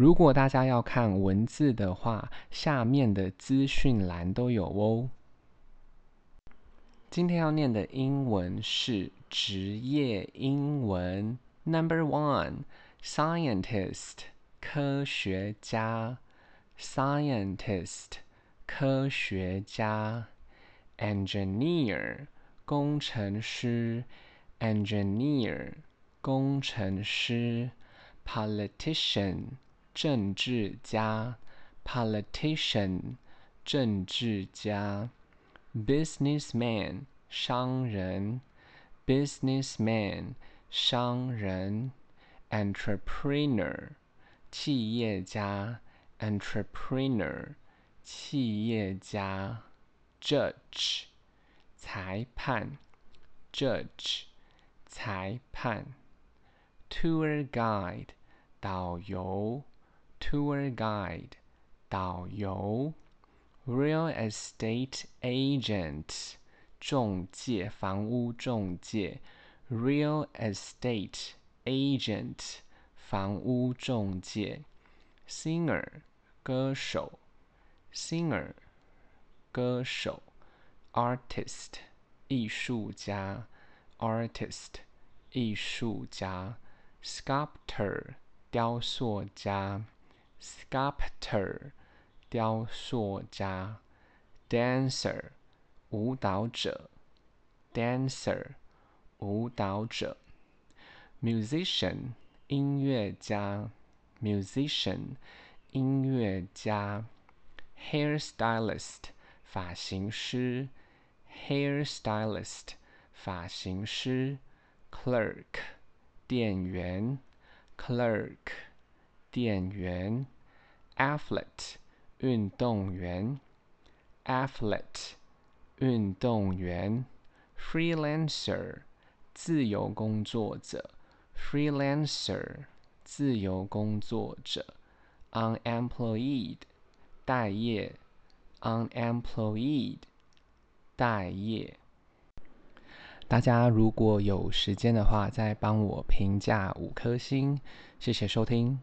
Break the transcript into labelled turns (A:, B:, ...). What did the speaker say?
A: 如果大家要看文字的话，下面的资讯栏都有哦。今天要念的英文是职业英文，Number one，scientist，科学家，scientist，科学家，engineer，工程师，engineer，工程师，politician。政治家，politician，政治家；businessman，商人；businessman，商人；entrepreneur，企业家；entrepreneur，企业家；judge，裁判；judge，裁判；tour guide，导游。Tour guide，导游；real estate agent，仲介，房屋仲介；real estate agent，房屋仲介；singer，歌手；singer，歌手；artist，艺术家；artist，艺术家；sculptor，雕塑家。 Sculptor，雕塑家；Dancer，舞蹈者；Dancer，舞蹈者；Musician，音乐家；Musician，音乐家；Hairstylist，发型师；Hairstylist，发型师；Clerk，店员；Clerk。店员，athlete，运动员，athlete，运动员，freelancer，自由工作者，freelancer，自由工作者，unemployed，待业，unemployed，待业。大家如果有时间的话，再帮我评价五颗星，谢谢收听。